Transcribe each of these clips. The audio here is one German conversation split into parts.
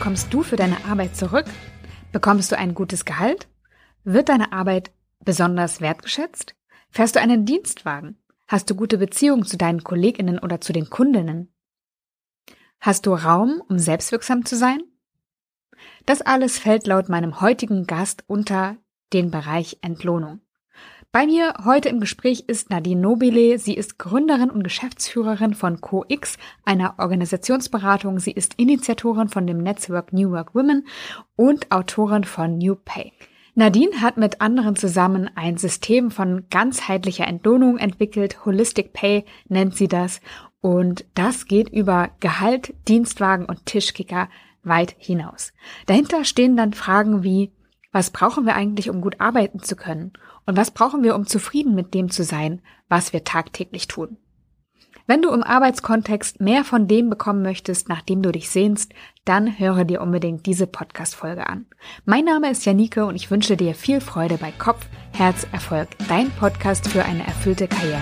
bekommst du für deine Arbeit zurück? Bekommst du ein gutes Gehalt? Wird deine Arbeit besonders wertgeschätzt? Fährst du einen Dienstwagen? Hast du gute Beziehungen zu deinen Kolleginnen oder zu den Kundinnen? Hast du Raum, um selbstwirksam zu sein? Das alles fällt laut meinem heutigen Gast unter den Bereich Entlohnung. Bei mir heute im Gespräch ist Nadine Nobile. Sie ist Gründerin und Geschäftsführerin von CoX, einer Organisationsberatung. Sie ist Initiatorin von dem Netzwerk New Work Women und Autorin von New Pay. Nadine hat mit anderen zusammen ein System von ganzheitlicher Entlohnung entwickelt. Holistic Pay nennt sie das. Und das geht über Gehalt, Dienstwagen und Tischkicker weit hinaus. Dahinter stehen dann Fragen wie, was brauchen wir eigentlich, um gut arbeiten zu können? Und was brauchen wir, um zufrieden mit dem zu sein, was wir tagtäglich tun? Wenn du im Arbeitskontext mehr von dem bekommen möchtest, nach dem du dich sehnst, dann höre dir unbedingt diese Podcast-Folge an. Mein Name ist Janike und ich wünsche dir viel Freude bei Kopf, Herz, Erfolg, dein Podcast für eine erfüllte Karriere.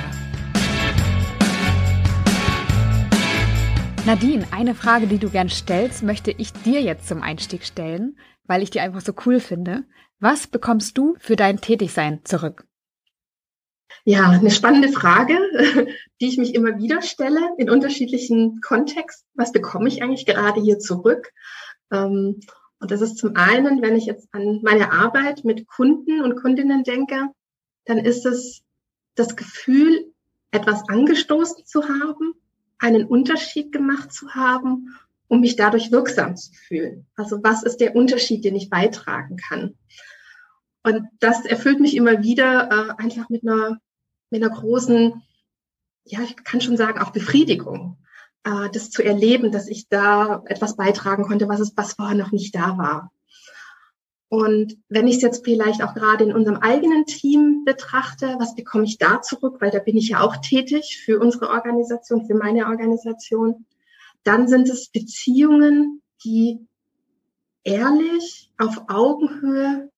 Nadine, eine Frage, die du gern stellst, möchte ich dir jetzt zum Einstieg stellen weil ich die einfach so cool finde. Was bekommst du für dein Tätigsein zurück? Ja, eine spannende Frage, die ich mich immer wieder stelle in unterschiedlichen Kontexten. Was bekomme ich eigentlich gerade hier zurück? Ähm, und das ist zum einen, wenn ich jetzt an meine Arbeit mit Kunden und Kundinnen denke, dann ist es das Gefühl, etwas angestoßen zu haben, einen Unterschied gemacht zu haben um mich dadurch wirksam zu fühlen. Also was ist der Unterschied, den ich beitragen kann? Und das erfüllt mich immer wieder äh, einfach mit einer, mit einer großen, ja, ich kann schon sagen, auch Befriedigung, äh, das zu erleben, dass ich da etwas beitragen konnte, was es, was vorher noch nicht da war. Und wenn ich es jetzt vielleicht auch gerade in unserem eigenen Team betrachte, was bekomme ich da zurück? Weil da bin ich ja auch tätig für unsere Organisation, für meine Organisation dann sind es Beziehungen, die ehrlich, auf Augenhöhe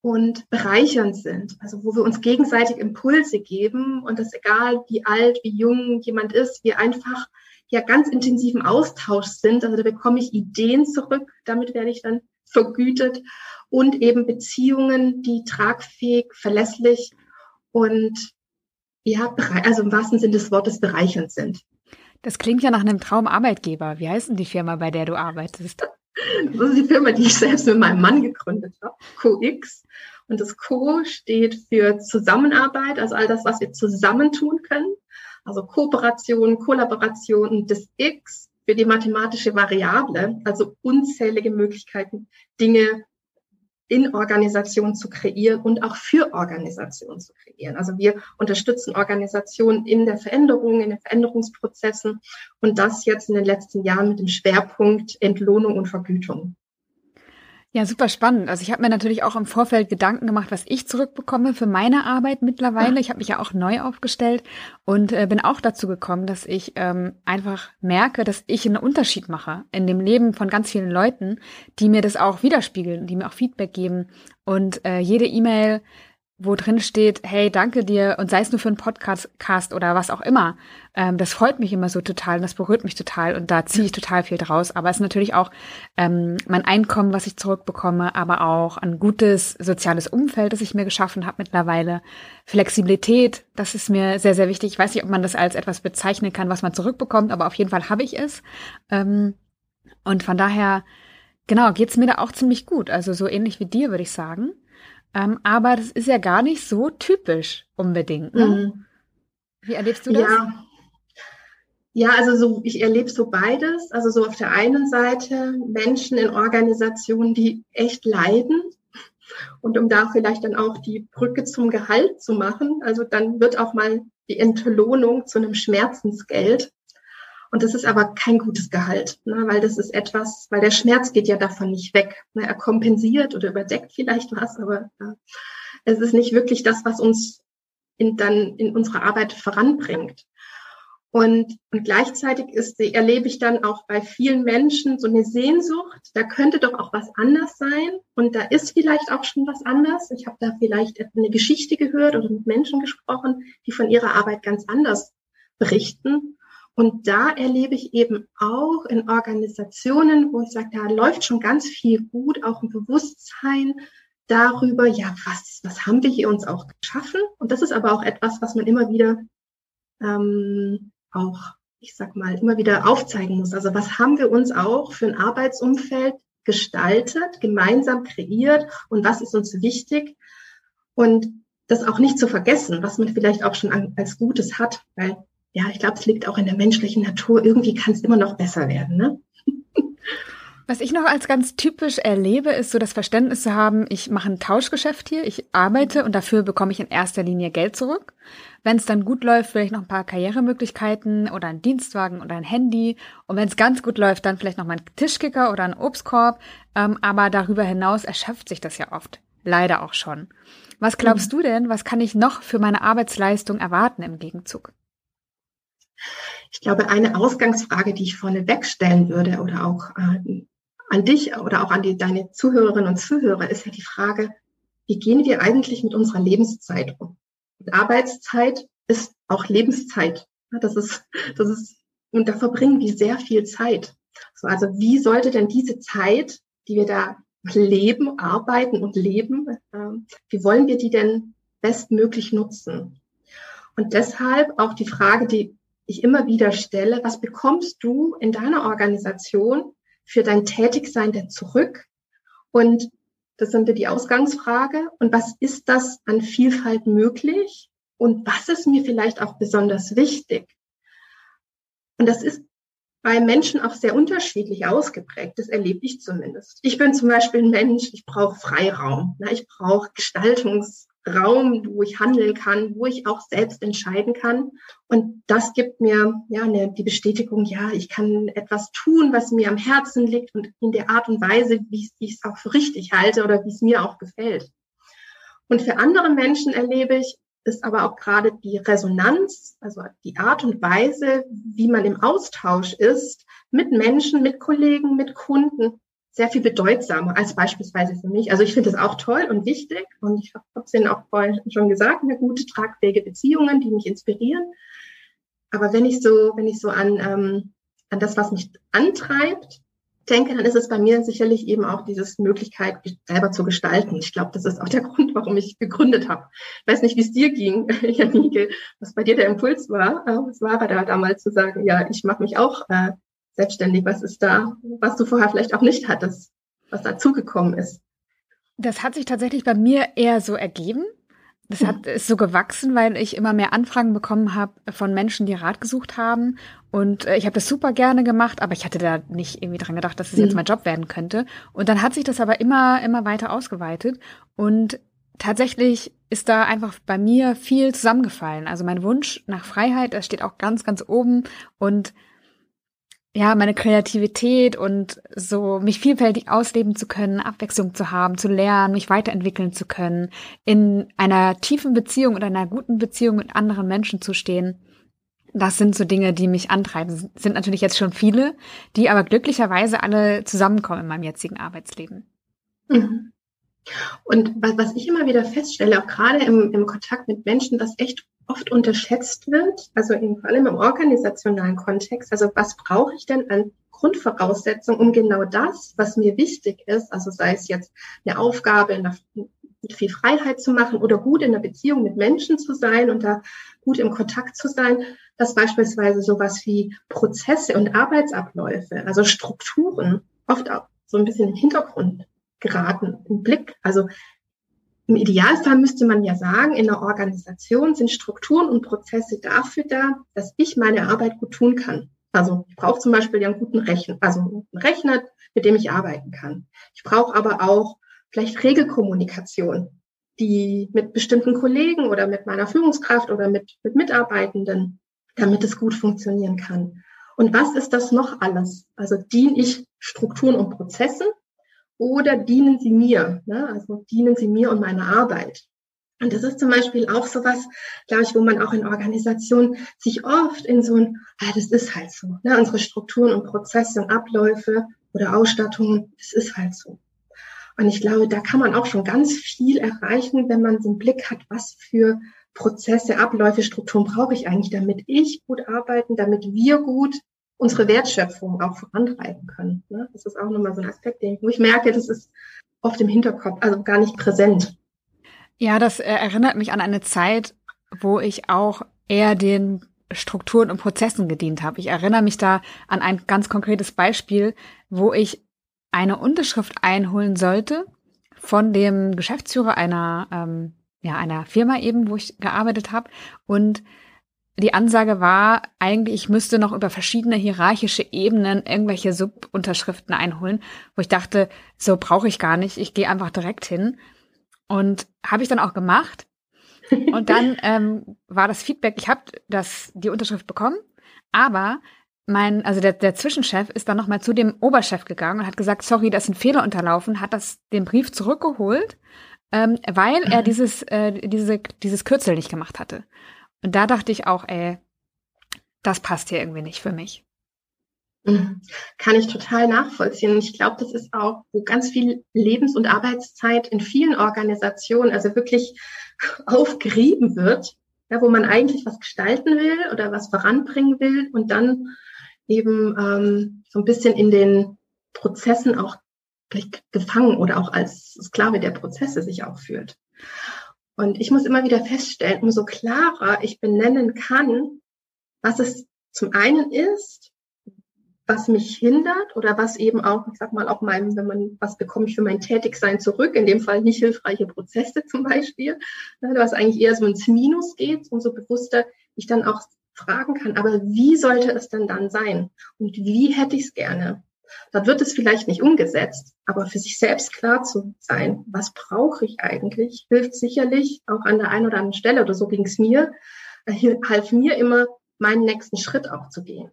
und bereichernd sind. Also wo wir uns gegenseitig Impulse geben und das egal wie alt, wie jung jemand ist, wir einfach ja ganz intensiven Austausch sind. Also da bekomme ich Ideen zurück, damit werde ich dann vergütet und eben Beziehungen, die tragfähig, verlässlich und ja, also im wahrsten Sinne des Wortes bereichernd sind. Das klingt ja nach einem Traumarbeitgeber. Wie heißt denn die Firma, bei der du arbeitest? Das ist die Firma, die ich selbst mit meinem Mann gegründet habe, CoX. Und das Co steht für Zusammenarbeit, also all das, was wir zusammen tun können. Also Kooperation, Kollaboration und das X für die mathematische Variable, also unzählige Möglichkeiten, Dinge in Organisation zu kreieren und auch für Organisation zu kreieren. Also wir unterstützen Organisationen in der Veränderung, in den Veränderungsprozessen und das jetzt in den letzten Jahren mit dem Schwerpunkt Entlohnung und Vergütung. Ja, super spannend. Also ich habe mir natürlich auch im Vorfeld Gedanken gemacht, was ich zurückbekomme für meine Arbeit mittlerweile. Ich habe mich ja auch neu aufgestellt und äh, bin auch dazu gekommen, dass ich ähm, einfach merke, dass ich einen Unterschied mache in dem Leben von ganz vielen Leuten, die mir das auch widerspiegeln, die mir auch Feedback geben. Und äh, jede E-Mail, wo drin steht, hey, danke dir und sei es nur für einen Podcast oder was auch immer. Ähm, das freut mich immer so total und das berührt mich total und da ziehe ich total viel draus. Aber es ist natürlich auch ähm, mein Einkommen, was ich zurückbekomme, aber auch ein gutes soziales Umfeld, das ich mir geschaffen habe mittlerweile. Flexibilität, das ist mir sehr, sehr wichtig. Ich weiß nicht, ob man das als etwas bezeichnen kann, was man zurückbekommt, aber auf jeden Fall habe ich es. Ähm, und von daher, genau, geht's mir da auch ziemlich gut. Also so ähnlich wie dir, würde ich sagen. Ähm, aber das ist ja gar nicht so typisch unbedingt. Ne? Mhm. Wie erlebst du das? Ja. Ja, also so, ich erlebe so beides. Also so auf der einen Seite Menschen in Organisationen, die echt leiden. Und um da vielleicht dann auch die Brücke zum Gehalt zu machen, also dann wird auch mal die Entlohnung zu einem Schmerzensgeld. Und das ist aber kein gutes Gehalt, ne, weil das ist etwas, weil der Schmerz geht ja davon nicht weg. Ne, er kompensiert oder überdeckt vielleicht was, aber äh, es ist nicht wirklich das, was uns in, dann in unserer Arbeit voranbringt. Und, und gleichzeitig ist, erlebe ich dann auch bei vielen Menschen so eine Sehnsucht, da könnte doch auch was anders sein. Und da ist vielleicht auch schon was anders. Ich habe da vielleicht eine Geschichte gehört oder mit Menschen gesprochen, die von ihrer Arbeit ganz anders berichten. Und da erlebe ich eben auch in Organisationen, wo ich sage, da läuft schon ganz viel gut, auch ein Bewusstsein darüber, ja, was, was haben wir hier uns auch geschaffen? Und das ist aber auch etwas, was man immer wieder ähm, auch, ich sag mal, immer wieder aufzeigen muss. Also was haben wir uns auch für ein Arbeitsumfeld gestaltet, gemeinsam kreiert und was ist uns wichtig? Und das auch nicht zu vergessen, was man vielleicht auch schon als Gutes hat, weil ja, ich glaube, es liegt auch in der menschlichen Natur. Irgendwie kann es immer noch besser werden. Ne? Was ich noch als ganz typisch erlebe, ist so das Verständnis zu haben, ich mache ein Tauschgeschäft hier, ich arbeite und dafür bekomme ich in erster Linie Geld zurück. Wenn es dann gut läuft, vielleicht noch ein paar Karrieremöglichkeiten oder ein Dienstwagen oder ein Handy. Und wenn es ganz gut läuft, dann vielleicht noch mal ein Tischkicker oder ein Obstkorb. Ähm, aber darüber hinaus erschöpft sich das ja oft. Leider auch schon. Was glaubst mhm. du denn, was kann ich noch für meine Arbeitsleistung erwarten im Gegenzug? Ich glaube, eine Ausgangsfrage, die ich vorne wegstellen würde oder auch äh, an dich oder auch an die, deine Zuhörerinnen und Zuhörer, ist ja die Frage, wie gehen wir eigentlich mit unserer Lebenszeit um? Und Arbeitszeit ist auch Lebenszeit. Das ist, das ist, und da verbringen wir sehr viel Zeit. So, also wie sollte denn diese Zeit, die wir da leben, arbeiten und leben, äh, wie wollen wir die denn bestmöglich nutzen? Und deshalb auch die Frage, die ich immer wieder stelle, was bekommst du in deiner Organisation für dein Tätigsein denn zurück? Und das sind die Ausgangsfrage. Und was ist das an Vielfalt möglich? Und was ist mir vielleicht auch besonders wichtig? Und das ist bei Menschen auch sehr unterschiedlich ausgeprägt. Das erlebe ich zumindest. Ich bin zum Beispiel ein Mensch, ich brauche Freiraum. Ich brauche Gestaltungs Raum, wo ich handeln kann, wo ich auch selbst entscheiden kann. Und das gibt mir ja eine, die Bestätigung, ja, ich kann etwas tun, was mir am Herzen liegt und in der Art und Weise, wie ich es auch für richtig halte oder wie es mir auch gefällt. Und für andere Menschen erlebe ich, ist aber auch gerade die Resonanz, also die Art und Weise, wie man im Austausch ist mit Menschen, mit Kollegen, mit Kunden, sehr viel bedeutsamer als beispielsweise für mich. Also ich finde das auch toll und wichtig und ich habe es Ihnen auch vorhin schon gesagt, eine gute, tragfähige Beziehungen, die mich inspirieren. Aber wenn ich so, wenn ich so an, ähm, an das, was mich antreibt, denke, dann ist es bei mir sicherlich eben auch dieses Möglichkeit, selber zu gestalten. Ich glaube, das ist auch der Grund, warum ich gegründet habe. Ich weiß nicht, wie es dir ging, Janike, was bei dir der Impuls war. Es war da damals zu sagen, ja, ich mache mich auch äh, selbstständig? Was ist da, was du vorher vielleicht auch nicht hattest, was dazugekommen ist? Das hat sich tatsächlich bei mir eher so ergeben. Das hat, ist so gewachsen, weil ich immer mehr Anfragen bekommen habe von Menschen, die Rat gesucht haben. Und äh, ich habe das super gerne gemacht, aber ich hatte da nicht irgendwie dran gedacht, dass es jetzt mhm. mein Job werden könnte. Und dann hat sich das aber immer, immer weiter ausgeweitet. Und tatsächlich ist da einfach bei mir viel zusammengefallen. Also mein Wunsch nach Freiheit, das steht auch ganz, ganz oben. Und ja, meine Kreativität und so mich vielfältig ausleben zu können, Abwechslung zu haben, zu lernen, mich weiterentwickeln zu können, in einer tiefen Beziehung oder einer guten Beziehung mit anderen Menschen zu stehen. Das sind so Dinge, die mich antreiben. Das sind natürlich jetzt schon viele, die aber glücklicherweise alle zusammenkommen in meinem jetzigen Arbeitsleben. Mhm. Und was ich immer wieder feststelle, auch gerade im, im Kontakt mit Menschen, was echt oft unterschätzt wird, also in, vor allem im organisationalen Kontext. Also was brauche ich denn an Grundvoraussetzungen, um genau das, was mir wichtig ist, also sei es jetzt eine Aufgabe, eine, mit viel Freiheit zu machen oder gut in der Beziehung mit Menschen zu sein und da gut im Kontakt zu sein, dass beispielsweise sowas wie Prozesse und Arbeitsabläufe, also Strukturen, oft auch so ein bisschen im Hintergrund geraten, im Blick. Also im Idealfall müsste man ja sagen, in der Organisation sind Strukturen und Prozesse dafür da, dass ich meine Arbeit gut tun kann. Also ich brauche zum Beispiel ja einen guten Rechner, also einen guten Rechner, mit dem ich arbeiten kann. Ich brauche aber auch vielleicht Regelkommunikation, die mit bestimmten Kollegen oder mit meiner Führungskraft oder mit, mit Mitarbeitenden, damit es gut funktionieren kann. Und was ist das noch alles? Also diene ich Strukturen und Prozessen oder dienen sie mir? Ne? Also dienen sie mir und meiner Arbeit? Und das ist zum Beispiel auch sowas, glaube ich, wo man auch in Organisationen sich oft in so ein, ah, das ist halt so, ne? unsere Strukturen und Prozesse und Abläufe oder Ausstattungen, das ist halt so. Und ich glaube, da kann man auch schon ganz viel erreichen, wenn man so einen Blick hat, was für Prozesse, Abläufe, Strukturen brauche ich eigentlich, damit ich gut arbeiten, damit wir gut unsere Wertschöpfung auch vorantreiben können. Ne? Das ist auch nochmal so ein Aspekt, den ich, wo ich merke, das ist oft im Hinterkopf, also gar nicht präsent. Ja, das äh, erinnert mich an eine Zeit, wo ich auch eher den Strukturen und Prozessen gedient habe. Ich erinnere mich da an ein ganz konkretes Beispiel, wo ich eine Unterschrift einholen sollte von dem Geschäftsführer einer ähm, ja einer Firma eben, wo ich gearbeitet habe und die Ansage war eigentlich, ich müsste noch über verschiedene hierarchische Ebenen irgendwelche Subunterschriften einholen, wo ich dachte, so brauche ich gar nicht, ich gehe einfach direkt hin. Und habe ich dann auch gemacht. Und dann ähm, war das Feedback, ich habe das die Unterschrift bekommen, aber mein, also der, der Zwischenchef ist dann nochmal zu dem Oberchef gegangen und hat gesagt, sorry, da ist ein Fehler unterlaufen, hat das den Brief zurückgeholt, ähm, weil er dieses, äh, diese, dieses Kürzel nicht gemacht hatte. Und da dachte ich auch, ey, das passt hier irgendwie nicht für mich. Mhm. Kann ich total nachvollziehen. ich glaube, das ist auch, wo ganz viel Lebens- und Arbeitszeit in vielen Organisationen also wirklich aufgerieben wird, ja, wo man eigentlich was gestalten will oder was voranbringen will und dann eben ähm, so ein bisschen in den Prozessen auch gefangen oder auch als Sklave der Prozesse sich auch fühlt. Und ich muss immer wieder feststellen, umso klarer ich benennen kann, was es zum einen ist, was mich hindert oder was eben auch, ich sag mal, auch meinem, wenn man, was bekomme ich für mein Tätigsein zurück, in dem Fall nicht hilfreiche Prozesse zum Beispiel, ne, was eigentlich eher so ins Minus geht, umso bewusster ich dann auch fragen kann, aber wie sollte es denn dann sein? Und wie hätte ich es gerne? Dann wird es vielleicht nicht umgesetzt, aber für sich selbst klar zu sein, was brauche ich eigentlich, hilft sicherlich auch an der einen oder anderen Stelle, oder so ging es mir, half mir immer, meinen nächsten Schritt auch zu gehen.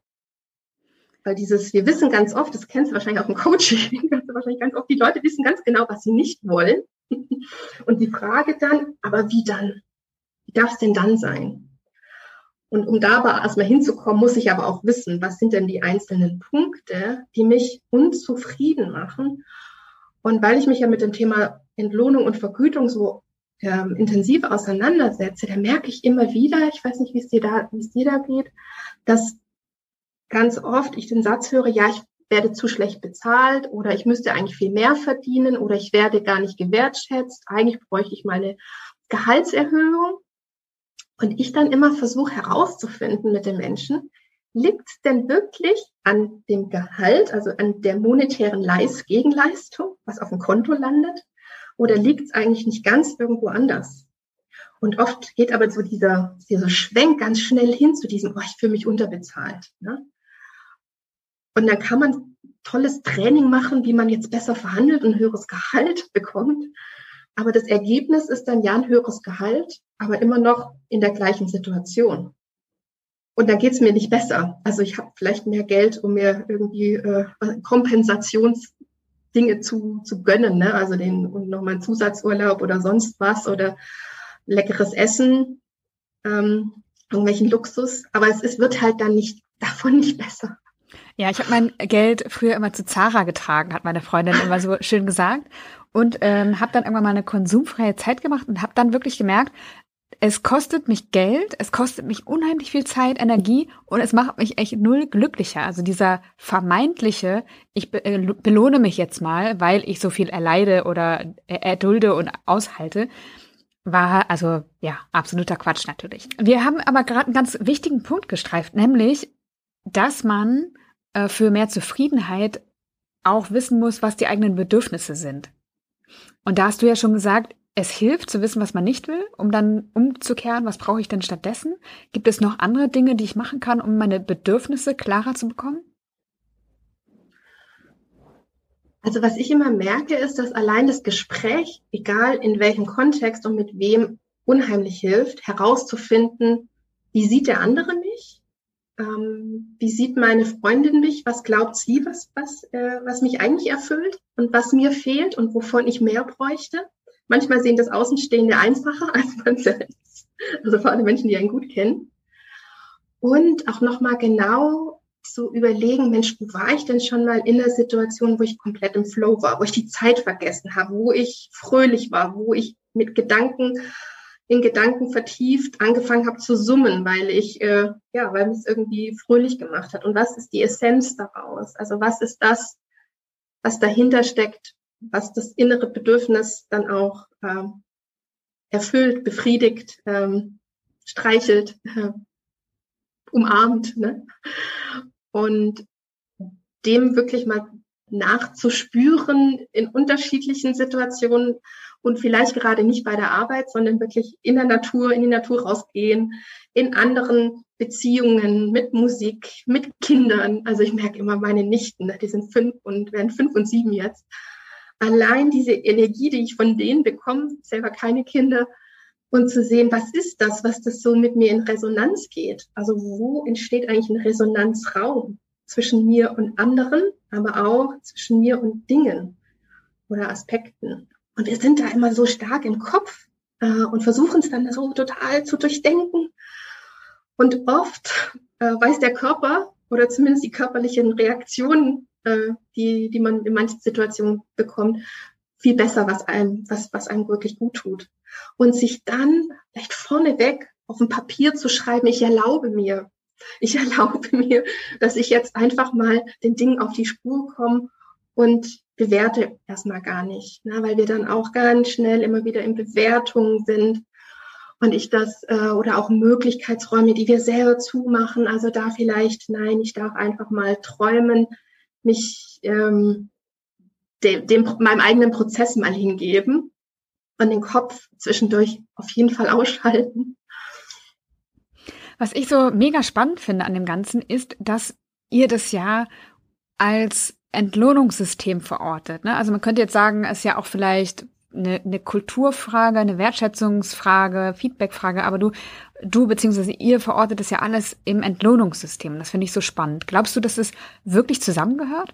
Weil dieses, wir wissen ganz oft, das kennst du wahrscheinlich auch im Coaching, wahrscheinlich ganz oft, die Leute wissen ganz genau, was sie nicht wollen. Und die Frage dann, aber wie dann? Wie darf es denn dann sein? Und um da aber erstmal hinzukommen, muss ich aber auch wissen, was sind denn die einzelnen Punkte, die mich unzufrieden machen. Und weil ich mich ja mit dem Thema Entlohnung und Vergütung so ähm, intensiv auseinandersetze, da merke ich immer wieder, ich weiß nicht, wie es dir da, wie es dir da geht, dass ganz oft ich den Satz höre, ja, ich werde zu schlecht bezahlt oder ich müsste eigentlich viel mehr verdienen oder ich werde gar nicht gewertschätzt. Eigentlich bräuchte ich meine Gehaltserhöhung. Und ich dann immer versuche herauszufinden mit den Menschen, liegt es denn wirklich an dem Gehalt, also an der monetären Leist Gegenleistung, was auf dem Konto landet, oder liegt es eigentlich nicht ganz irgendwo anders? Und oft geht aber so dieser, dieser Schwenk ganz schnell hin zu diesem, oh, ich fühle mich unterbezahlt. Ne? Und dann kann man tolles Training machen, wie man jetzt besser verhandelt und höheres Gehalt bekommt. Aber das Ergebnis ist dann ja ein höheres Gehalt, aber immer noch in der gleichen Situation. Und dann geht's mir nicht besser. Also ich habe vielleicht mehr Geld, um mir irgendwie äh, Kompensationsdinge zu, zu gönnen, ne? also den und nochmal einen Zusatzurlaub oder sonst was oder leckeres Essen, ähm, irgendwelchen Luxus. Aber es, es wird halt dann nicht davon nicht besser. Ja, ich habe mein Geld früher immer zu Zara getragen, hat meine Freundin immer so schön gesagt und ähm, habe dann irgendwann mal eine konsumfreie Zeit gemacht und habe dann wirklich gemerkt, es kostet mich Geld, es kostet mich unheimlich viel Zeit, Energie und es macht mich echt null glücklicher. Also dieser vermeintliche, ich be äh, belohne mich jetzt mal, weil ich so viel erleide oder erdulde und aushalte, war also ja absoluter Quatsch natürlich. Wir haben aber gerade einen ganz wichtigen Punkt gestreift, nämlich, dass man äh, für mehr Zufriedenheit auch wissen muss, was die eigenen Bedürfnisse sind. Und da hast du ja schon gesagt, es hilft zu wissen, was man nicht will, um dann umzukehren, was brauche ich denn stattdessen? Gibt es noch andere Dinge, die ich machen kann, um meine Bedürfnisse klarer zu bekommen? Also was ich immer merke, ist, dass allein das Gespräch, egal in welchem Kontext und mit wem, unheimlich hilft, herauszufinden, wie sieht der andere mich? Ähm, wie sieht meine Freundin mich? Was glaubt sie, was, was, äh, was mich eigentlich erfüllt und was mir fehlt und wovon ich mehr bräuchte? Manchmal sehen das Außenstehende einfacher als man selbst. Also vor allem Menschen, die einen gut kennen. Und auch nochmal genau zu überlegen, Mensch, wo war ich denn schon mal in der Situation, wo ich komplett im Flow war, wo ich die Zeit vergessen habe, wo ich fröhlich war, wo ich mit Gedanken in Gedanken vertieft angefangen habe zu summen, weil ich, äh, ja, weil mich es irgendwie fröhlich gemacht hat. Und was ist die Essenz daraus? Also was ist das, was dahinter steckt, was das innere Bedürfnis dann auch äh, erfüllt, befriedigt, ähm, streichelt, äh, umarmt. Ne? Und dem wirklich mal nachzuspüren in unterschiedlichen Situationen und vielleicht gerade nicht bei der Arbeit, sondern wirklich in der Natur, in die Natur rausgehen, in anderen Beziehungen, mit Musik, mit Kindern. Also ich merke immer meine Nichten, die sind fünf und werden fünf und sieben jetzt. Allein diese Energie, die ich von denen bekomme, selber keine Kinder, und zu sehen, was ist das, was das so mit mir in Resonanz geht? Also wo entsteht eigentlich ein Resonanzraum zwischen mir und anderen, aber auch zwischen mir und Dingen oder Aspekten? Und wir sind da immer so stark im Kopf äh, und versuchen es dann so total zu durchdenken. Und oft äh, weiß der Körper oder zumindest die körperlichen Reaktionen, äh, die, die man in manchen Situationen bekommt, viel besser, was einem, was, was einem wirklich gut tut. Und sich dann vielleicht vorneweg auf ein Papier zu schreiben, ich erlaube mir, ich erlaube mir, dass ich jetzt einfach mal den Dingen auf die Spur komme und bewerte erstmal gar nicht, ne, weil wir dann auch ganz schnell immer wieder in Bewertungen sind und ich das äh, oder auch Möglichkeitsräume, die wir selber zumachen. Also da vielleicht, nein, ich darf einfach mal träumen, mich ähm, dem, dem meinem eigenen Prozess mal hingeben und den Kopf zwischendurch auf jeden Fall ausschalten. Was ich so mega spannend finde an dem Ganzen ist, dass ihr das ja als Entlohnungssystem verortet. Ne? Also man könnte jetzt sagen, es ist ja auch vielleicht eine, eine Kulturfrage, eine Wertschätzungsfrage, Feedbackfrage, aber du, du beziehungsweise ihr verortet es ja alles im Entlohnungssystem. Das finde ich so spannend. Glaubst du, dass es wirklich zusammengehört?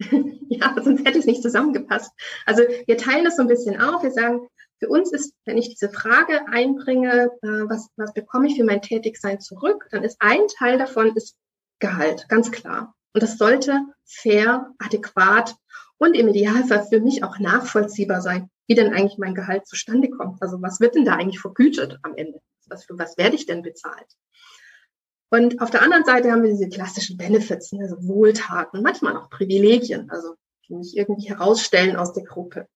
ja, sonst hätte es nicht zusammengepasst. Also wir teilen das so ein bisschen auf. Wir sagen, für uns ist, wenn ich diese Frage einbringe, äh, was, was bekomme ich für mein Tätigsein zurück, dann ist ein Teil davon ist Gehalt, ganz klar. Und das sollte fair, adäquat und im Idealfall für mich auch nachvollziehbar sein, wie denn eigentlich mein Gehalt zustande kommt. Also was wird denn da eigentlich vergütet am Ende? Was, für was werde ich denn bezahlt? Und auf der anderen Seite haben wir diese klassischen Benefits, also Wohltaten, manchmal auch Privilegien, also die mich irgendwie herausstellen aus der Gruppe.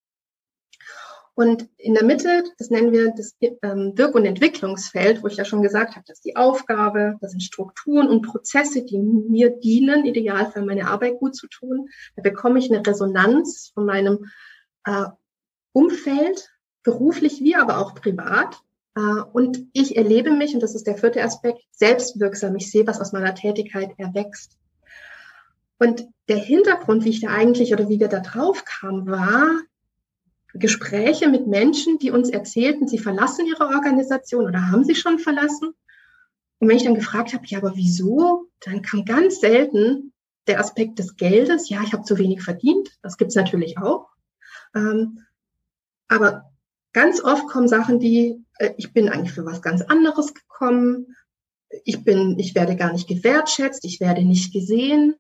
Und in der Mitte, das nennen wir das ähm, Wirk- und Entwicklungsfeld, wo ich ja schon gesagt habe, das ist die Aufgabe, das sind Strukturen und Prozesse, die mir dienen, ideal für meine Arbeit gut zu tun. Da bekomme ich eine Resonanz von meinem äh, Umfeld, beruflich wie aber auch privat. Äh, und ich erlebe mich, und das ist der vierte Aspekt, selbstwirksam. Ich sehe, was aus meiner Tätigkeit erwächst. Und der Hintergrund, wie ich da eigentlich oder wie wir da drauf kamen, war, Gespräche mit Menschen, die uns erzählten, sie verlassen ihre Organisation oder haben sie schon verlassen. Und wenn ich dann gefragt habe, ja, aber wieso, dann kam ganz selten der Aspekt des Geldes. Ja, ich habe zu wenig verdient. Das gibt's natürlich auch. Ähm, aber ganz oft kommen Sachen, die, äh, ich bin eigentlich für was ganz anderes gekommen. Ich bin, ich werde gar nicht gewertschätzt. Ich werde nicht gesehen.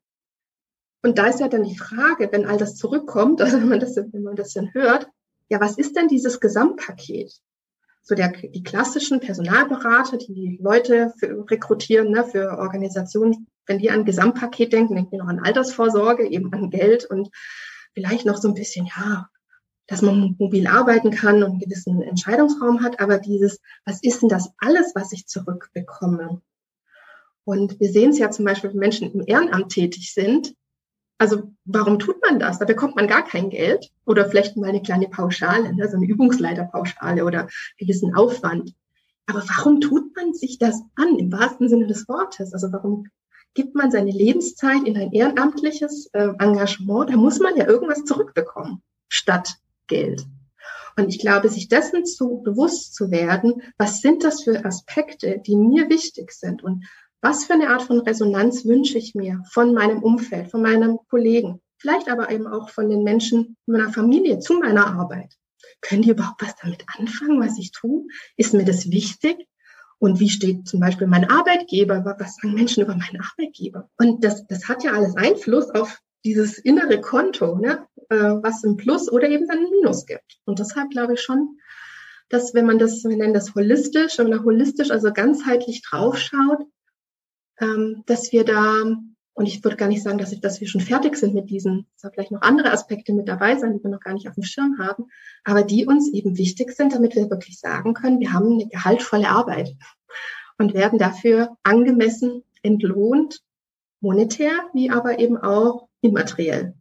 Und da ist ja dann die Frage, wenn all das zurückkommt, also wenn man das, wenn man das dann hört, ja, was ist denn dieses Gesamtpaket? So der, die klassischen Personalberater, die Leute für, rekrutieren, ne, für Organisationen, wenn die an Gesamtpaket denken, denken die noch an Altersvorsorge, eben an Geld und vielleicht noch so ein bisschen, ja, dass man mobil arbeiten kann und einen gewissen Entscheidungsraum hat, aber dieses, was ist denn das alles, was ich zurückbekomme? Und wir sehen es ja zum Beispiel, wenn Menschen im Ehrenamt tätig sind, also warum tut man das? Da bekommt man gar kein Geld oder vielleicht mal eine kleine Pauschale, ne? so eine Übungsleiterpauschale oder gewissen Aufwand. Aber warum tut man sich das an im wahrsten Sinne des Wortes? Also warum gibt man seine Lebenszeit in ein ehrenamtliches äh, Engagement? Da muss man ja irgendwas zurückbekommen statt Geld. Und ich glaube, sich dessen zu bewusst zu werden, was sind das für Aspekte, die mir wichtig sind und was für eine Art von Resonanz wünsche ich mir von meinem Umfeld, von meinem Kollegen, vielleicht aber eben auch von den Menschen meiner Familie zu meiner Arbeit? Können die überhaupt was damit anfangen, was ich tue? Ist mir das wichtig? Und wie steht zum Beispiel mein Arbeitgeber? Was sagen Menschen über meinen Arbeitgeber? Und das, das hat ja alles Einfluss auf dieses innere Konto, ne? Äh, was ein Plus oder eben ein Minus gibt. Und deshalb glaube ich schon, dass wenn man das, wir nennen das holistisch oder holistisch, also ganzheitlich draufschaut, ähm, dass wir da, und ich würde gar nicht sagen, dass, ich, dass wir schon fertig sind mit diesen, da vielleicht noch andere Aspekte mit dabei sein, die wir noch gar nicht auf dem Schirm haben, aber die uns eben wichtig sind, damit wir wirklich sagen können, wir haben eine gehaltvolle Arbeit und werden dafür angemessen entlohnt, monetär, wie aber eben auch immateriell.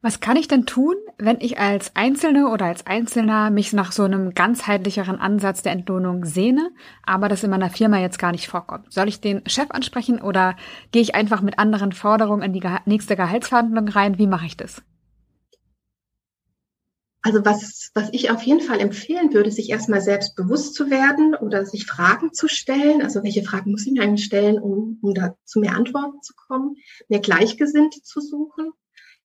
Was kann ich denn tun, wenn ich als Einzelne oder als Einzelner mich nach so einem ganzheitlicheren Ansatz der Entlohnung sehne, aber das in meiner Firma jetzt gar nicht vorkommt? Soll ich den Chef ansprechen oder gehe ich einfach mit anderen Forderungen in die nächste Gehaltsverhandlung rein? Wie mache ich das? Also was, was ich auf jeden Fall empfehlen würde, sich erstmal selbst bewusst zu werden oder sich Fragen zu stellen. Also welche Fragen muss ich mir eigentlich stellen, um, um da zu mehr Antworten zu kommen, mehr Gleichgesinnte zu suchen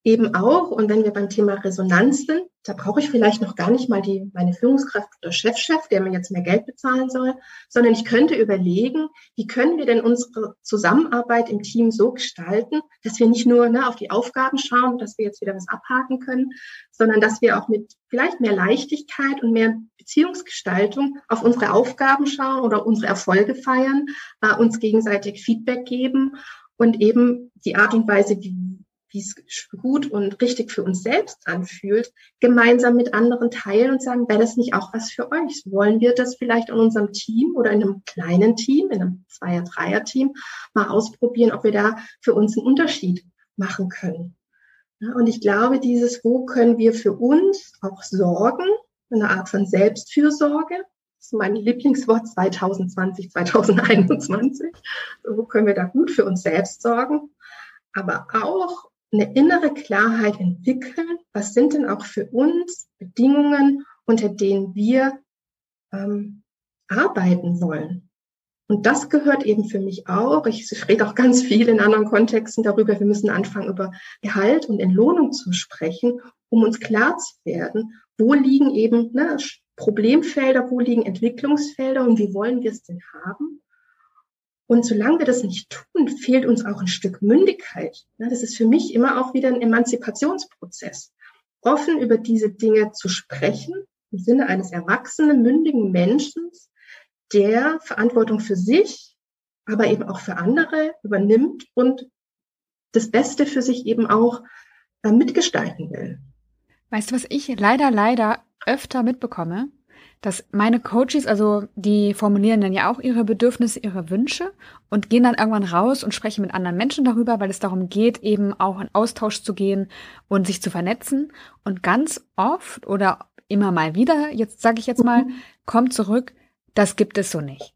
eben auch, und wenn wir beim Thema Resonanz sind, da brauche ich vielleicht noch gar nicht mal die, meine Führungskraft oder Chefchef, der mir jetzt mehr Geld bezahlen soll, sondern ich könnte überlegen, wie können wir denn unsere Zusammenarbeit im Team so gestalten, dass wir nicht nur ne, auf die Aufgaben schauen, dass wir jetzt wieder was abhaken können, sondern dass wir auch mit vielleicht mehr Leichtigkeit und mehr Beziehungsgestaltung auf unsere Aufgaben schauen oder unsere Erfolge feiern, äh, uns gegenseitig Feedback geben und eben die Art und Weise, wie wie es gut und richtig für uns selbst anfühlt, gemeinsam mit anderen teilen und sagen, wäre das nicht auch was für euch? Wollen wir das vielleicht in unserem Team oder in einem kleinen Team, in einem Zweier-, Dreier-Team mal ausprobieren, ob wir da für uns einen Unterschied machen können? Und ich glaube, dieses, wo können wir für uns auch sorgen, eine Art von Selbstfürsorge, das ist mein Lieblingswort 2020, 2021. Wo können wir da gut für uns selbst sorgen? Aber auch eine innere Klarheit entwickeln, was sind denn auch für uns Bedingungen, unter denen wir ähm, arbeiten wollen. Und das gehört eben für mich auch. Ich rede auch ganz viel in anderen Kontexten darüber. Wir müssen anfangen, über Gehalt und Entlohnung zu sprechen, um uns klar zu werden, wo liegen eben ne, Problemfelder, wo liegen Entwicklungsfelder und wie wollen wir es denn haben. Und solange wir das nicht tun, fehlt uns auch ein Stück Mündigkeit. Das ist für mich immer auch wieder ein Emanzipationsprozess. Offen über diese Dinge zu sprechen, im Sinne eines erwachsenen, mündigen Menschen, der Verantwortung für sich, aber eben auch für andere übernimmt und das Beste für sich eben auch äh, mitgestalten will. Weißt du, was ich leider, leider öfter mitbekomme? Dass meine Coaches, also die formulieren dann ja auch ihre Bedürfnisse, ihre Wünsche und gehen dann irgendwann raus und sprechen mit anderen Menschen darüber, weil es darum geht, eben auch in Austausch zu gehen und sich zu vernetzen. Und ganz oft oder immer mal wieder, jetzt sage ich jetzt mal, mhm. kommt zurück, das gibt es so nicht.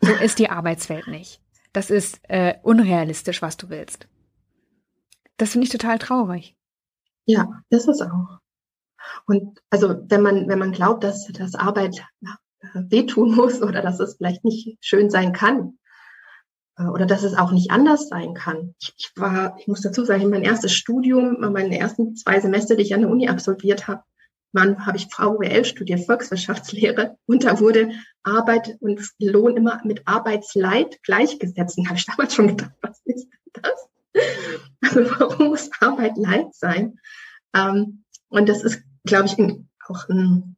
So ist die Arbeitswelt nicht. Das ist äh, unrealistisch, was du willst. Das finde ich total traurig. Ja, das ist auch. Und also wenn man, wenn man glaubt, dass das Arbeit ja, wehtun muss oder dass es vielleicht nicht schön sein kann äh, oder dass es auch nicht anders sein kann. Ich, war, ich muss dazu sagen, mein erstes Studium, meine ersten zwei Semester, die ich an der Uni absolviert habe, man habe ich VWL studiert, Volkswirtschaftslehre, und da wurde Arbeit und Lohn immer mit Arbeitsleid gleichgesetzt. Und habe ich damals schon gedacht, was ist das? Also warum muss Arbeit Leid sein? Ähm, und das ist glaube ich, ein, auch ein,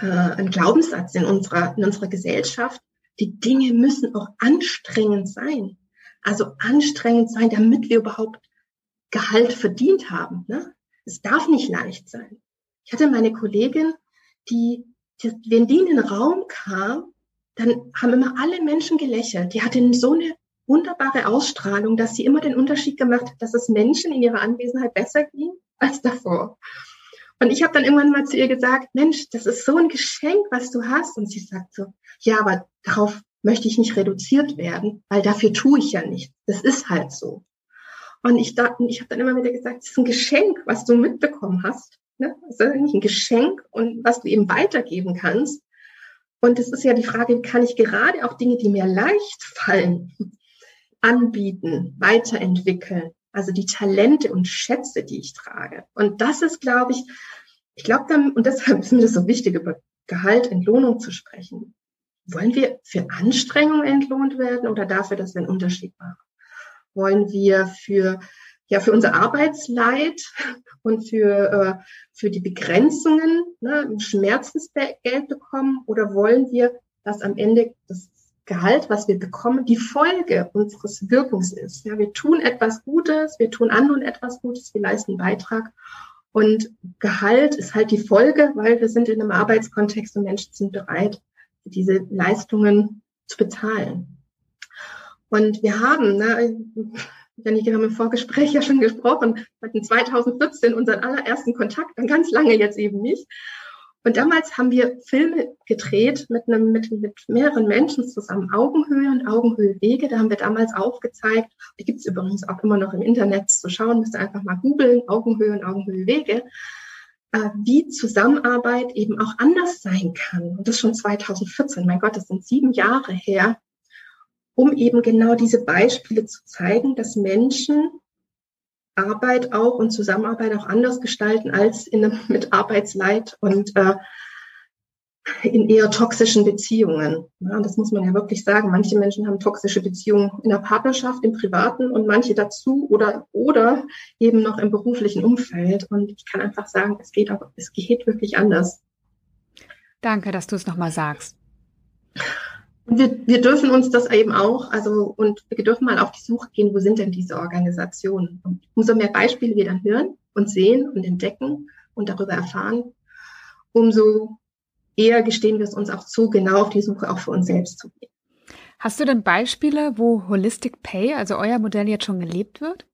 äh, ein Glaubenssatz in unserer, in unserer Gesellschaft. Die Dinge müssen auch anstrengend sein. Also anstrengend sein, damit wir überhaupt Gehalt verdient haben. Ne? Es darf nicht leicht sein. Ich hatte meine Kollegin, die, die, wenn die in den Raum kam, dann haben immer alle Menschen gelächelt. Die hatte so eine wunderbare Ausstrahlung, dass sie immer den Unterschied gemacht hat, dass es Menschen in ihrer Anwesenheit besser ging als davor. Und ich habe dann irgendwann mal zu ihr gesagt, Mensch, das ist so ein Geschenk, was du hast. Und sie sagt so, ja, aber darauf möchte ich nicht reduziert werden, weil dafür tue ich ja nichts. Das ist halt so. Und ich, da, ich habe dann immer wieder gesagt, es ist ein Geschenk, was du mitbekommen hast. Ne? Es ist eigentlich ein Geschenk und was du eben weitergeben kannst. Und es ist ja die Frage, kann ich gerade auch Dinge, die mir leicht fallen, anbieten, weiterentwickeln, also die Talente und Schätze, die ich trage. Und das ist, glaube ich, ich glaube dann, und deshalb ist mir das so wichtig, über Gehalt, Entlohnung zu sprechen. Wollen wir für Anstrengung entlohnt werden oder dafür, dass wir einen Unterschied machen? Wollen wir für ja, für unser Arbeitsleid und für, äh, für die Begrenzungen ne, Schmerzensgeld bekommen oder wollen wir, dass am Ende das Gehalt, was wir bekommen, die Folge unseres Wirkens ist. Ja, wir tun etwas Gutes, wir tun anderen etwas Gutes, wir leisten einen Beitrag. Und Gehalt ist halt die Folge, weil wir sind in einem Arbeitskontext und Menschen sind bereit, diese Leistungen zu bezahlen. Und wir haben, ne, Janik, wir haben im Vorgespräch ja schon gesprochen, hatten 2014 unseren allerersten Kontakt, dann ganz lange jetzt eben nicht. Und damals haben wir Filme gedreht mit, einem, mit, mit mehreren Menschen zusammen, Augenhöhe und Augenhöhe-Wege. Da haben wir damals aufgezeigt, die gibt es übrigens auch immer noch im Internet zu schauen, müsst ihr einfach mal googeln, Augenhöhe und Augenhöhe-Wege, äh, wie Zusammenarbeit eben auch anders sein kann. Und das schon 2014, mein Gott, das sind sieben Jahre her um eben genau diese Beispiele zu zeigen, dass Menschen Arbeit auch und Zusammenarbeit auch anders gestalten als in einem, mit Arbeitsleid und äh, in eher toxischen Beziehungen. Ja, das muss man ja wirklich sagen. Manche Menschen haben toxische Beziehungen in der Partnerschaft, im Privaten und manche dazu oder, oder eben noch im beruflichen Umfeld. Und ich kann einfach sagen, es geht auch, es geht wirklich anders. Danke, dass du es nochmal sagst. Wir, wir dürfen uns das eben auch, also und wir dürfen mal auf die Suche gehen, wo sind denn diese Organisationen? Und umso mehr Beispiele wir dann hören und sehen und entdecken und darüber erfahren, umso eher gestehen wir es uns auch zu, genau auf die Suche auch für uns selbst zu gehen. Hast du denn Beispiele, wo Holistic Pay, also euer Modell jetzt schon gelebt wird?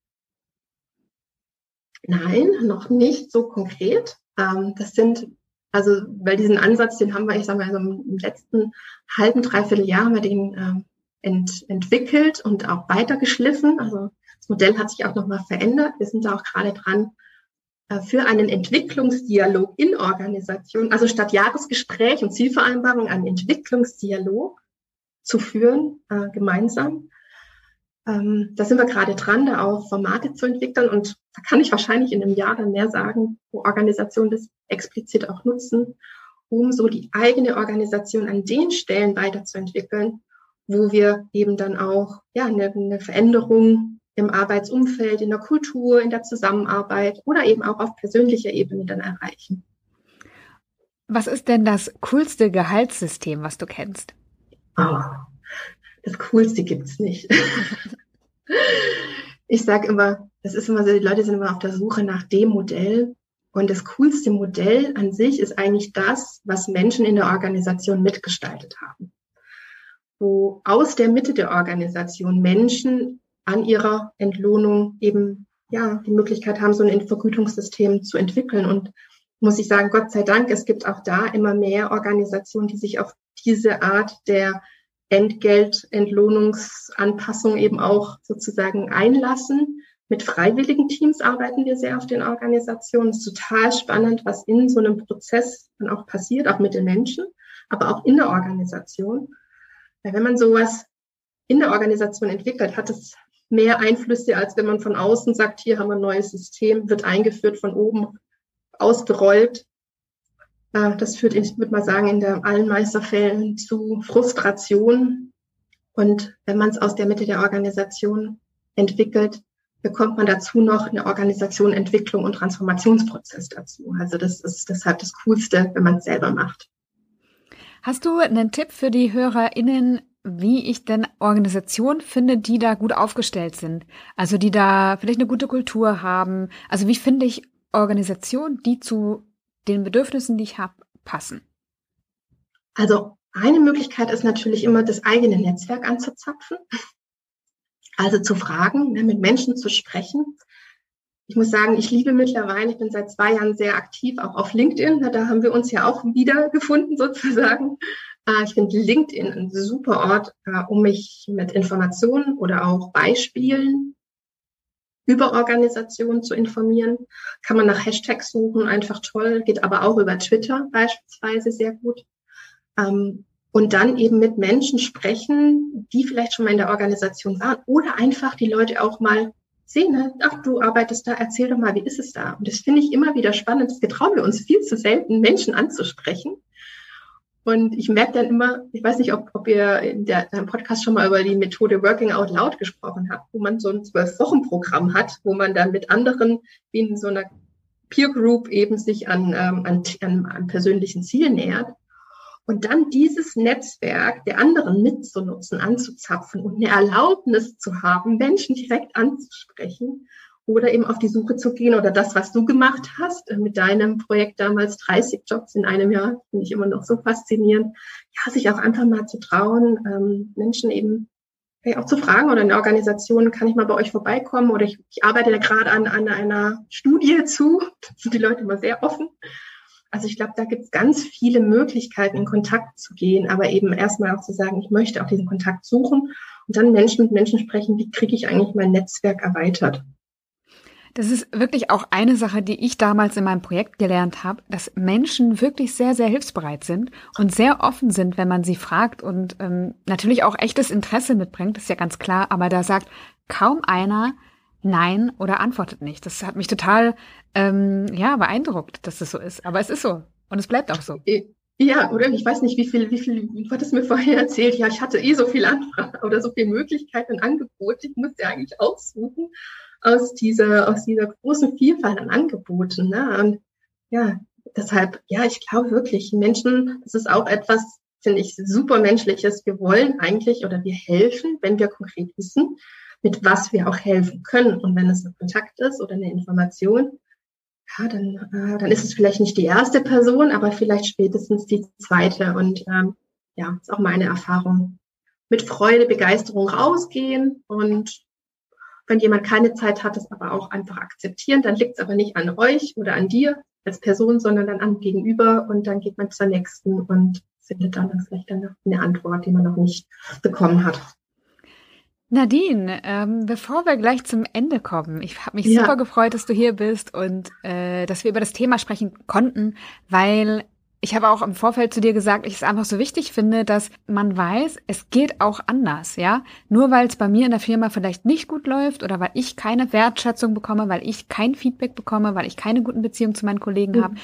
Nein, noch nicht so konkret. Ähm, das sind also, weil diesen Ansatz, den haben wir, ich sag mal, so im letzten halben, dreiviertel Jahr haben wir den äh, ent, entwickelt und auch weitergeschliffen. Also das Modell hat sich auch nochmal verändert. Wir sind da auch gerade dran, äh, für einen Entwicklungsdialog in Organisation, also statt Jahresgespräch und Zielvereinbarung einen Entwicklungsdialog zu führen, äh, gemeinsam. Ähm, da sind wir gerade dran, da auch Formate zu entwickeln und da kann ich wahrscheinlich in einem Jahr dann mehr sagen, wo Organisationen das explizit auch nutzen, um so die eigene Organisation an den Stellen weiterzuentwickeln, wo wir eben dann auch ja eine, eine Veränderung im Arbeitsumfeld, in der Kultur, in der Zusammenarbeit oder eben auch auf persönlicher Ebene dann erreichen. Was ist denn das coolste Gehaltssystem, was du kennst? Oh, das Coolste gibt's nicht. ich sage immer, das ist immer so, die Leute sind immer auf der Suche nach dem Modell. Und das coolste Modell an sich ist eigentlich das, was Menschen in der Organisation mitgestaltet haben. Wo aus der Mitte der Organisation Menschen an ihrer Entlohnung eben ja die Möglichkeit haben, so ein Vergütungssystem zu entwickeln. Und muss ich sagen, Gott sei Dank, es gibt auch da immer mehr Organisationen, die sich auf diese Art der Entgelt, Entlohnungsanpassung eben auch sozusagen einlassen. Mit freiwilligen Teams arbeiten wir sehr auf den Organisationen. Es ist total spannend, was in so einem Prozess dann auch passiert, auch mit den Menschen, aber auch in der Organisation. Weil wenn man sowas in der Organisation entwickelt, hat es mehr Einflüsse, als wenn man von außen sagt, hier haben wir ein neues System, wird eingeführt, von oben ausgerollt. Äh, das führt, ich würde mal sagen, in der allen Meisterfällen zu Frustration. Und wenn man es aus der Mitte der Organisation entwickelt, bekommt man dazu noch eine Organisation, Entwicklung und Transformationsprozess dazu. Also das ist deshalb das Coolste, wenn man es selber macht. Hast du einen Tipp für die HörerInnen, wie ich denn Organisationen finde, die da gut aufgestellt sind? Also die da vielleicht eine gute Kultur haben. Also wie finde ich Organisationen, die zu den Bedürfnissen, die ich habe, passen? Also eine Möglichkeit ist natürlich immer, das eigene Netzwerk anzuzapfen. Also zu fragen, ne, mit Menschen zu sprechen. Ich muss sagen, ich liebe mittlerweile, ich bin seit zwei Jahren sehr aktiv, auch auf LinkedIn. Da haben wir uns ja auch wiedergefunden sozusagen. Äh, ich finde LinkedIn ein super Ort, äh, um mich mit Informationen oder auch Beispielen über Organisationen zu informieren. Kann man nach Hashtags suchen, einfach toll, geht aber auch über Twitter beispielsweise sehr gut. Ähm, und dann eben mit Menschen sprechen, die vielleicht schon mal in der Organisation waren oder einfach die Leute auch mal sehen, ne? ach, du arbeitest da, erzähl doch mal, wie ist es da? Und das finde ich immer wieder spannend. Das getrauen wir uns viel zu selten, Menschen anzusprechen. Und ich merke dann immer, ich weiß nicht, ob, ob ihr in der im Podcast schon mal über die Methode Working Out Loud gesprochen habt, wo man so ein Zwölf-Wochen-Programm hat, wo man dann mit anderen wie in so einer Peer Group eben sich an, ähm, an, an, an persönlichen Zielen nähert. Und dann dieses Netzwerk der anderen mitzunutzen, anzuzapfen und eine Erlaubnis zu haben, Menschen direkt anzusprechen oder eben auf die Suche zu gehen oder das, was du gemacht hast äh, mit deinem Projekt damals 30 Jobs in einem Jahr, finde ich immer noch so faszinierend. Ja, sich auch einfach mal zu trauen, ähm, Menschen eben hey, auch zu fragen oder eine Organisation, kann ich mal bei euch vorbeikommen oder ich, ich arbeite da gerade an, an einer Studie zu. Sind die Leute immer sehr offen. Also ich glaube, da gibt es ganz viele Möglichkeiten, in Kontakt zu gehen, aber eben erstmal auch zu sagen, ich möchte auch diesen Kontakt suchen und dann Menschen mit Menschen sprechen, wie kriege ich eigentlich mein Netzwerk erweitert. Das ist wirklich auch eine Sache, die ich damals in meinem Projekt gelernt habe, dass Menschen wirklich sehr, sehr hilfsbereit sind und sehr offen sind, wenn man sie fragt und ähm, natürlich auch echtes Interesse mitbringt, ist ja ganz klar, aber da sagt kaum einer Nein oder antwortet nicht. Das hat mich total ähm, ja beeindruckt, dass das so ist. Aber es ist so und es bleibt auch so. Ja, oder ich weiß nicht, wie viel, wie viel, du hattest mir vorher erzählt, ja, ich hatte eh so viel Anfragen oder so viele Möglichkeiten und Angebote, ich musste eigentlich aussuchen aus dieser, aus dieser großen Vielfalt an Angeboten. Ne? Und ja, deshalb, ja, ich glaube wirklich, Menschen, das ist auch etwas, finde ich, super menschliches. Wir wollen eigentlich oder wir helfen, wenn wir konkret wissen, mit was wir auch helfen können. Und wenn es ein Kontakt ist oder eine Information, ja, dann, äh, dann ist es vielleicht nicht die erste Person, aber vielleicht spätestens die zweite. Und ähm, ja, ist auch meine Erfahrung. Mit Freude, Begeisterung rausgehen und wenn jemand keine Zeit hat, es aber auch einfach akzeptieren. Dann liegt es aber nicht an euch oder an dir als Person, sondern dann am Gegenüber und dann geht man zur nächsten und findet dann vielleicht eine Antwort, die man noch nicht bekommen hat. Nadine, ähm, bevor wir gleich zum Ende kommen, ich habe mich ja. super gefreut, dass du hier bist und äh, dass wir über das Thema sprechen konnten, weil ich habe auch im Vorfeld zu dir gesagt, ich es einfach so wichtig finde, dass man weiß, es geht auch anders, ja. Nur weil es bei mir in der Firma vielleicht nicht gut läuft oder weil ich keine Wertschätzung bekomme, weil ich kein Feedback bekomme, weil ich keine guten Beziehungen zu meinen Kollegen mhm. habe,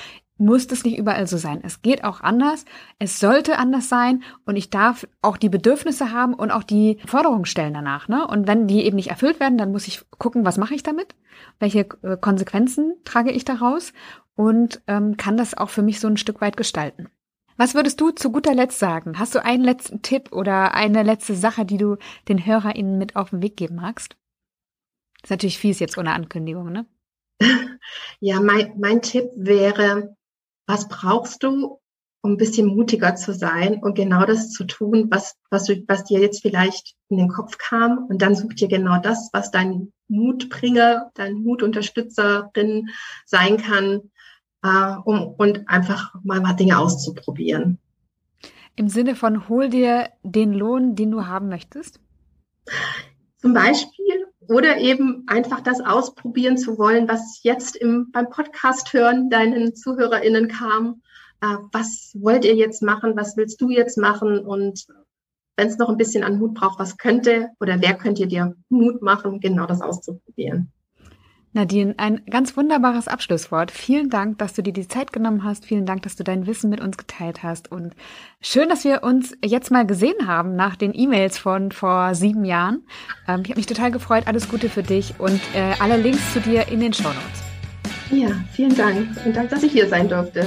muss das nicht überall so sein. Es geht auch anders. Es sollte anders sein und ich darf auch die Bedürfnisse haben und auch die Forderungen stellen danach. Ne? Und wenn die eben nicht erfüllt werden, dann muss ich gucken, was mache ich damit? Welche äh, Konsequenzen trage ich daraus? und ähm, kann das auch für mich so ein Stück weit gestalten. Was würdest du zu guter Letzt sagen? Hast du einen letzten Tipp oder eine letzte Sache, die du den HörerInnen mit auf den Weg geben magst? Das ist natürlich fies jetzt ohne Ankündigung, ne? Ja, mein, mein Tipp wäre, was brauchst du, um ein bisschen mutiger zu sein und genau das zu tun, was, was, du, was dir jetzt vielleicht in den Kopf kam. Und dann such dir genau das, was dein Mutbringer, dein Mutunterstützerin sein kann, äh, um und einfach mal, mal Dinge auszuprobieren. Im Sinne von hol dir den Lohn, den du haben möchtest? Zum Beispiel oder eben einfach das ausprobieren zu wollen, was jetzt im, beim Podcast hören deinen ZuhörerInnen kam. Äh, was wollt ihr jetzt machen? Was willst du jetzt machen? Und wenn es noch ein bisschen an Mut braucht, was könnte oder wer könnte dir Mut machen, genau das auszuprobieren? Nadine, ein ganz wunderbares Abschlusswort. Vielen Dank, dass du dir die Zeit genommen hast. Vielen Dank, dass du dein Wissen mit uns geteilt hast. Und schön, dass wir uns jetzt mal gesehen haben nach den E-Mails von vor sieben Jahren. Ähm, ich habe mich total gefreut. Alles Gute für dich und äh, alle Links zu dir in den Show Notes. Ja, vielen Dank. Und Dank, dass ich hier sein durfte.